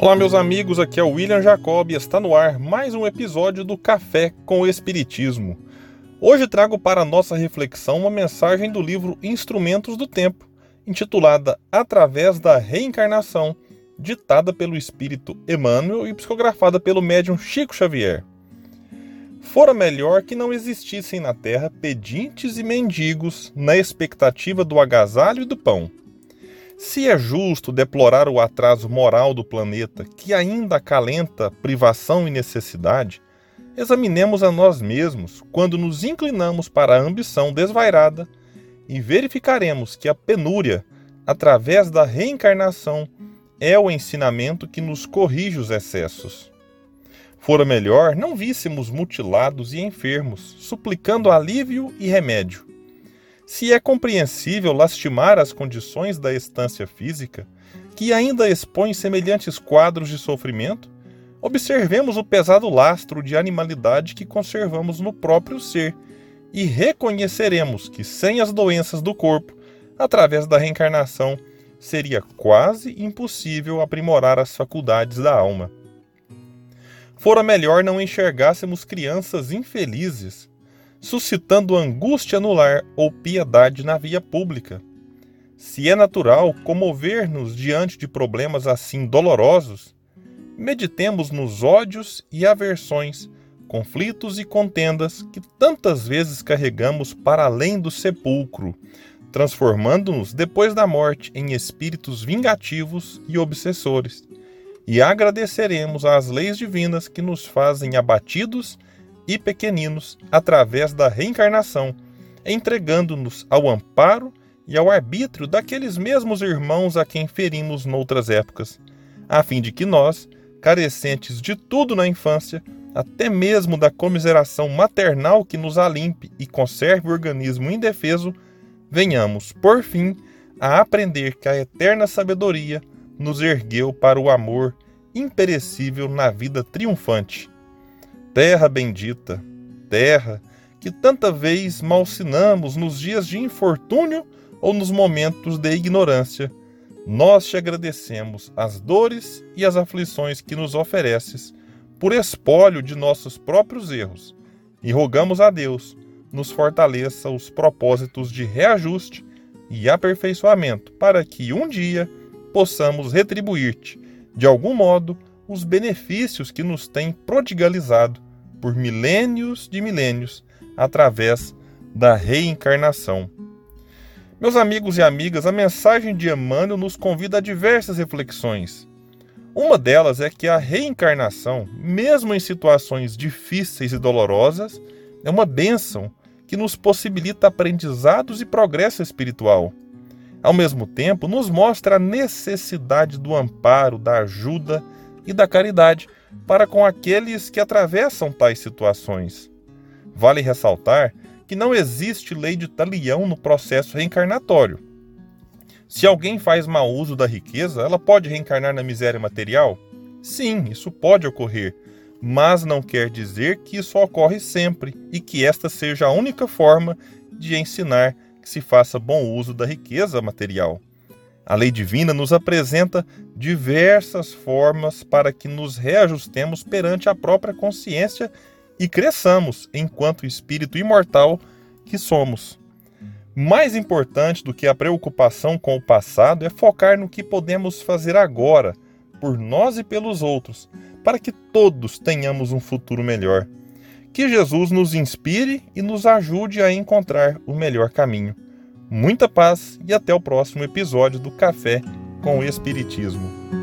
Olá, meus amigos, aqui é o William Jacob e está no ar mais um episódio do Café com o Espiritismo. Hoje trago para nossa reflexão uma mensagem do livro Instrumentos do Tempo, intitulada Através da Reencarnação, ditada pelo espírito Emmanuel e psicografada pelo médium Chico Xavier. Fora melhor que não existissem na terra pedintes e mendigos na expectativa do agasalho e do pão se é justo deplorar o atraso moral do planeta, que ainda acalenta privação e necessidade, examinemos a nós mesmos quando nos inclinamos para a ambição desvairada e verificaremos que a penúria, através da reencarnação, é o ensinamento que nos corrige os excessos. Fora melhor não víssemos mutilados e enfermos, suplicando alívio e remédio se é compreensível lastimar as condições da estância física, que ainda expõe semelhantes quadros de sofrimento, observemos o pesado lastro de animalidade que conservamos no próprio ser e reconheceremos que sem as doenças do corpo, através da reencarnação, seria quase impossível aprimorar as faculdades da alma. Fora melhor não enxergássemos crianças infelizes suscitando angústia no lar ou piedade na via pública. Se é natural comover-nos diante de problemas assim dolorosos, meditemos nos ódios e aversões, conflitos e contendas que tantas vezes carregamos para além do sepulcro, transformando-nos depois da morte em espíritos vingativos e obsessores. E agradeceremos às leis divinas que nos fazem abatidos e pequeninos através da reencarnação, entregando-nos ao amparo e ao arbítrio daqueles mesmos irmãos a quem ferimos noutras épocas, a fim de que nós, carecentes de tudo na infância, até mesmo da comiseração maternal que nos alimpe e conserve o organismo indefeso, venhamos, por fim, a aprender que a eterna sabedoria nos ergueu para o amor imperecível na vida triunfante terra bendita, terra que tanta vez malsinamos nos dias de infortúnio ou nos momentos de ignorância, nós te agradecemos as dores e as aflições que nos ofereces por espólio de nossos próprios erros e rogamos a Deus nos fortaleça os propósitos de reajuste e aperfeiçoamento para que um dia possamos retribuir-te de algum modo os benefícios que nos tem prodigalizado por milênios de milênios através da reencarnação. Meus amigos e amigas, a mensagem de Emmanuel nos convida a diversas reflexões. Uma delas é que a reencarnação, mesmo em situações difíceis e dolorosas, é uma bênção que nos possibilita aprendizados e progresso espiritual. Ao mesmo tempo, nos mostra a necessidade do amparo, da ajuda e da caridade para com aqueles que atravessam tais situações. Vale ressaltar que não existe lei de talião no processo reencarnatório. Se alguém faz mau uso da riqueza, ela pode reencarnar na miséria material? Sim, isso pode ocorrer, mas não quer dizer que isso ocorre sempre e que esta seja a única forma de ensinar que se faça bom uso da riqueza material. A lei divina nos apresenta diversas formas para que nos reajustemos perante a própria consciência e cresçamos enquanto espírito imortal que somos. Mais importante do que a preocupação com o passado é focar no que podemos fazer agora, por nós e pelos outros, para que todos tenhamos um futuro melhor. Que Jesus nos inspire e nos ajude a encontrar o melhor caminho. Muita paz e até o próximo episódio do Café com o Espiritismo.